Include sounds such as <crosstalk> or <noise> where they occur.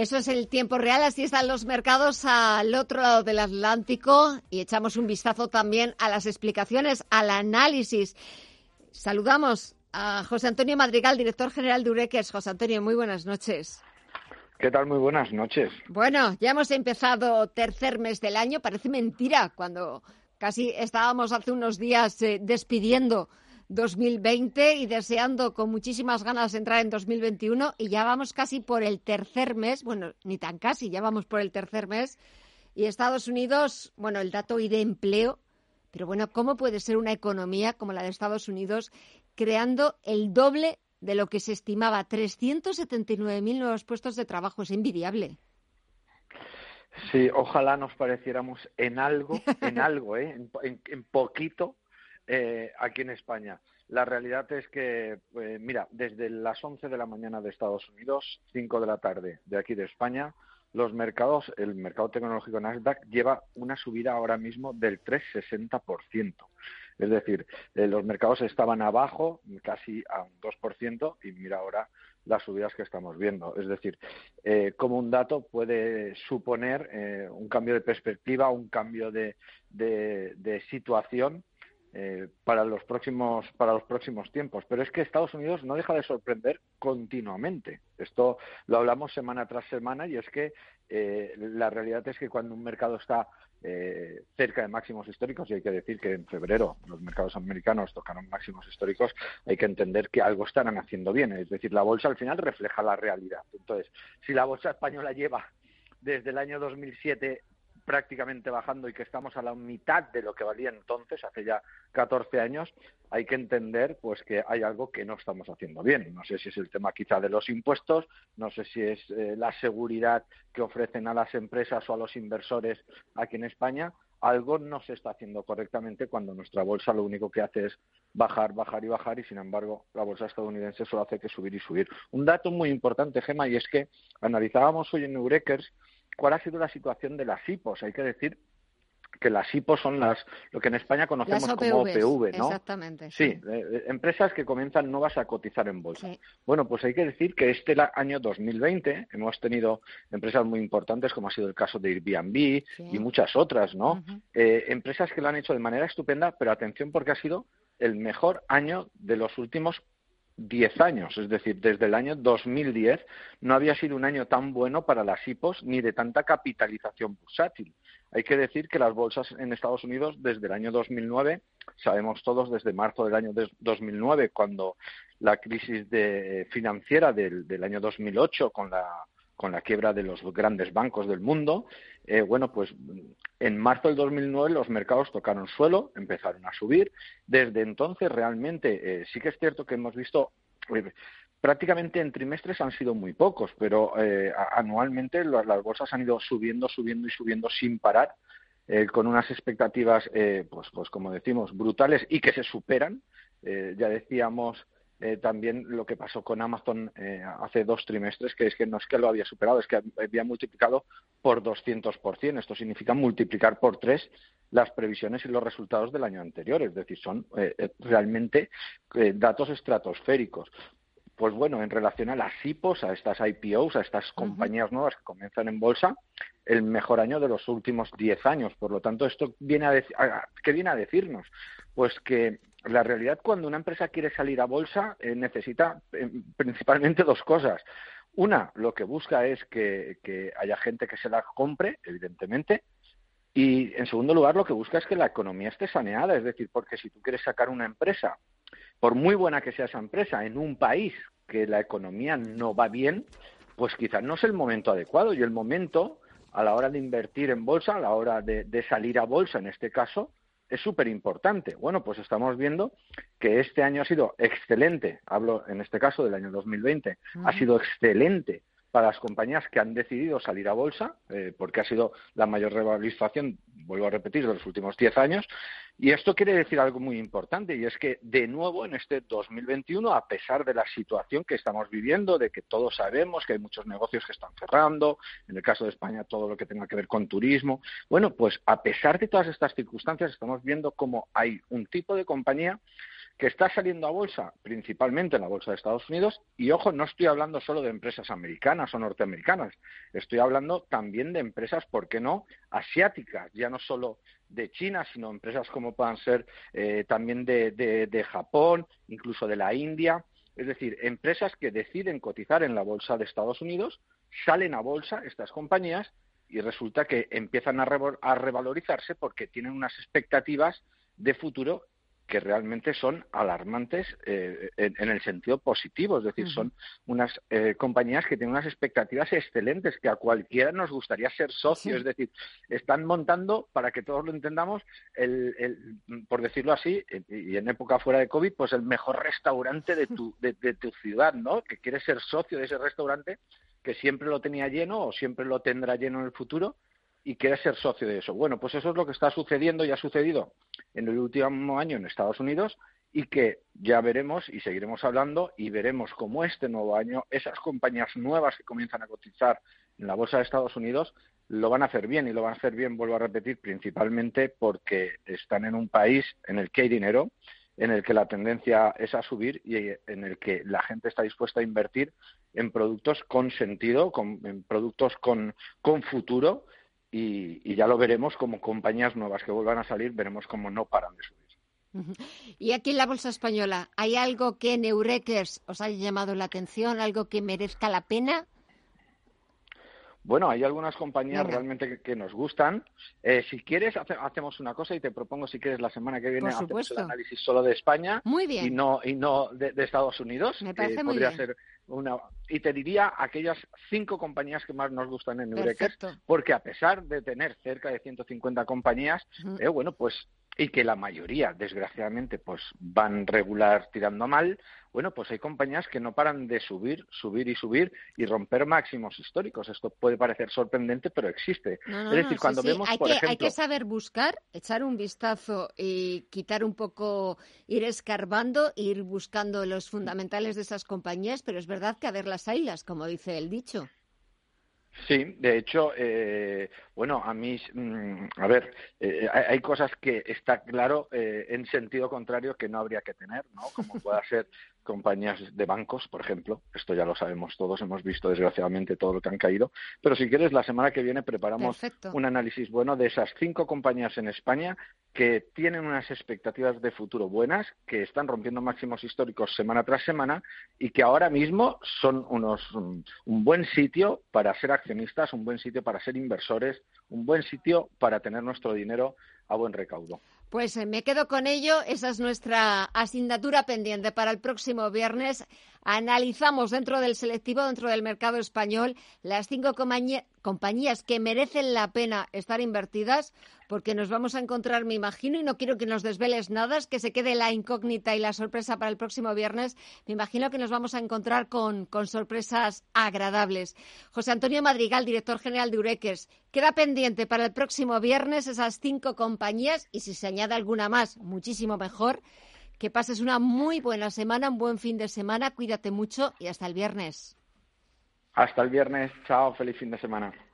Eso es el tiempo real, así están los mercados al otro lado del Atlántico y echamos un vistazo también a las explicaciones, al análisis. Saludamos a José Antonio Madrigal, director general de Ureques. José Antonio, muy buenas noches. ¿Qué tal? Muy buenas noches. Bueno, ya hemos empezado tercer mes del año. Parece mentira cuando casi estábamos hace unos días eh, despidiendo 2020 y deseando con muchísimas ganas entrar en 2021 y ya vamos casi por el tercer mes, bueno, ni tan casi, ya vamos por el tercer mes y Estados Unidos, bueno, el dato hoy de empleo, pero bueno, ¿cómo puede ser una economía como la de Estados Unidos creando el doble de lo que se estimaba, 379.000 nuevos puestos de trabajo? Es envidiable. Sí, ojalá nos pareciéramos en algo, en <laughs> algo, ¿eh? en poquito eh, aquí en España. La realidad es que, eh, mira, desde las 11 de la mañana de Estados Unidos, 5 de la tarde de aquí de España, los mercados, el mercado tecnológico Nasdaq lleva una subida ahora mismo del 3,60%. Es decir, eh, los mercados estaban abajo casi a un 2% y mira ahora las subidas que estamos viendo. Es decir, como un dato puede suponer un cambio de perspectiva, un cambio de situación eh, para los próximos para los próximos tiempos. Pero es que Estados Unidos no deja de sorprender continuamente. Esto lo hablamos semana tras semana y es que eh, la realidad es que cuando un mercado está eh, cerca de máximos históricos y hay que decir que en febrero los mercados americanos tocaron máximos históricos hay que entender que algo estarán haciendo bien. Es decir la bolsa al final refleja la realidad. Entonces si la bolsa española lleva desde el año 2007 prácticamente bajando y que estamos a la mitad de lo que valía entonces, hace ya 14 años, hay que entender pues que hay algo que no estamos haciendo bien. No sé si es el tema quizá de los impuestos, no sé si es eh, la seguridad que ofrecen a las empresas o a los inversores aquí en España. Algo no se está haciendo correctamente cuando nuestra bolsa lo único que hace es bajar, bajar y bajar y sin embargo la bolsa estadounidense solo hace que subir y subir. Un dato muy importante, Gema, y es que analizábamos hoy en Eurekers cuál ha sido la situación de las IPOs. Hay que decir que las IPOs son las lo que en España conocemos como OPV, ¿no? Exactamente. Sí, eh, eh, empresas que comienzan nuevas a cotizar en bolsa. Bueno, pues hay que decir que este año 2020 hemos tenido empresas muy importantes, como ha sido el caso de Airbnb y muchas otras, ¿no? Eh, empresas que lo han hecho de manera estupenda, pero atención porque ha sido el mejor año de los últimos 10 años, es decir, desde el año 2010 no había sido un año tan bueno para las IPOs ni de tanta capitalización bursátil. Hay que decir que las bolsas en Estados Unidos desde el año 2009, sabemos todos desde marzo del año 2009, cuando la crisis financiera del, del año 2008 con la con la quiebra de los grandes bancos del mundo, eh, bueno, pues en marzo del 2009 los mercados tocaron suelo, empezaron a subir. Desde entonces realmente eh, sí que es cierto que hemos visto eh, prácticamente en trimestres han sido muy pocos, pero anualmente las, bolsas han ido subiendo, subiendo y subiendo sin parar, con unas expectativas, pues, pues como decimos, brutales y que se superan. ya decíamos eh, también lo que pasó con Amazon eh, hace dos trimestres, que es que no es que lo había superado, es que había multiplicado por 200%. Esto significa multiplicar por tres las previsiones y los resultados del año anterior. Es decir, son eh, realmente datos estratosféricos. Pues bueno, en relación a las IPOs, a estas IPOs, a estas compañías nuevas que comienzan en bolsa, el mejor año de los últimos 10 años. Por lo tanto, ¿esto viene a, ¿qué viene a decirnos? Pues que la realidad cuando una empresa quiere salir a bolsa eh, necesita eh, principalmente dos cosas. Una, lo que busca es que, haya gente que se la compre, evidentemente, y en segundo lugar, lo que busca es que la economía esté saneada, es decir, porque si tú quieres sacar una empresa, por muy buena que sea esa empresa, en un país que la economía no va bien, pues quizás no es el momento adecuado. Y el momento a la hora de invertir en bolsa, a la hora de salir a bolsa en este caso, es súper importante. Bueno, pues estamos viendo que este año ha sido excelente, hablo en este caso del año 2020, ha sido excelente para las compañías que han decidido salir a bolsa, eh, porque ha sido la mayor revalorización, vuelvo a repetir, de los últimos 10 años. Y esto quiere decir algo muy importante, y es que, de nuevo, en este 2021, a pesar de la situación que estamos viviendo, de que todos sabemos que hay muchos negocios que están cerrando, en el caso de España, todo lo que tenga que ver con turismo, bueno, pues a pesar de todas estas circunstancias, estamos viendo cómo hay un tipo de compañía que está saliendo a bolsa, principalmente en la bolsa de Estados Unidos, y ojo, no estoy hablando solo de empresas americanas o norteamericanas, estoy hablando también de empresas, ¿por qué no?, asiáticas, ya no solo de China, sino empresas como puedan ser eh, también de, de Japón, incluso de la India, es decir, empresas que deciden cotizar en la bolsa de Estados Unidos, salen a bolsa estas compañías y resulta que empiezan a, revalorizarse porque tienen unas expectativas de futuro que realmente son alarmantes eh, en, el sentido positivo, es decir, son unas eh, compañías que tienen unas expectativas excelentes que a cualquiera nos gustaría ser socio, es decir, están montando, para que todos lo entendamos, el, por decirlo así, y en época fuera de COVID, pues el mejor restaurante de tu, de tu ciudad, ¿no? Que quieres ser socio de ese restaurante que siempre lo tenía lleno o siempre lo tendrá lleno en el futuro y quiere ser socio de eso. Bueno, pues eso es lo que está sucediendo y ha sucedido en el último año en Estados Unidos y que ya veremos y seguiremos hablando y veremos cómo este nuevo año esas compañías nuevas que comienzan a cotizar en la bolsa de Estados Unidos lo van a hacer bien y lo van a hacer bien, vuelvo a repetir, principalmente porque están en un país en el que hay dinero, en el que la tendencia es a subir y en el que la gente está dispuesta a invertir en productos con sentido, en productos con, con futuro y, ya lo veremos como compañías nuevas que vuelvan a salir, veremos cómo no paran de subir. Y aquí en la bolsa española, ¿hay algo que en Eurekers os haya llamado la atención, algo que merezca la pena? Bueno, hay algunas compañías realmente que, nos gustan. Eh, si quieres, hacemos una cosa y te propongo, si quieres, la semana que viene hacemos el análisis solo de España y no y no de, Estados Unidos. Me parece podría ser una y te diría aquellas cinco compañías que más nos gustan en Eureker, porque a pesar de tener cerca de 150 compañías, eh, bueno, pues y que la mayoría, desgraciadamente, pues van regular tirando mal, bueno, pues hay compañías que no paran de subir, subir y subir y romper máximos históricos. Esto puede parecer sorprendente, pero existe. es decir, cuando vemos, hay que, hay que saber buscar, echar un vistazo y quitar un poco, ir escarbando, ir buscando los fundamentales de esas compañías, pero es verdad que a ver las ailas, como dice el dicho. Sí, de hecho, eh, bueno, a mí, mm, a ver, eh, hay, cosas que está claro eh, en sentido contrario que no habría que tener, ¿no? Como pueda <laughs> ser compañías de bancos, por ejemplo. Esto ya lo sabemos todos, hemos visto desgraciadamente todo lo que han caído. Pero si quieres, la semana que viene preparamos un análisis bueno de esas cinco compañías en España que tienen unas expectativas de futuro buenas, que están rompiendo máximos históricos semana tras semana y que ahora mismo son unos un buen sitio para ser accionistas, un buen sitio para ser inversores, un buen sitio para tener nuestro dinero a buen recaudo. Pues eh, me quedo con ello. Esa es nuestra asignatura pendiente para el próximo viernes. Analizamos dentro del selectivo, dentro del mercado español, las cinco compañías que merecen la pena estar invertidas, porque nos vamos a encontrar, me imagino, y no quiero que nos desveles nada, es que se quede la incógnita y la sorpresa para el próximo viernes. Me imagino que nos vamos a encontrar con, con sorpresas agradables. José Antonio Madrigal, director general de Ureques, queda pendiente para el próximo viernes esas cinco compañías y si se añade alguna más, muchísimo mejor. Que pases una muy buena semana, un buen fin de semana, cuídate mucho y hasta el viernes. Hasta el viernes, chao, feliz fin de semana.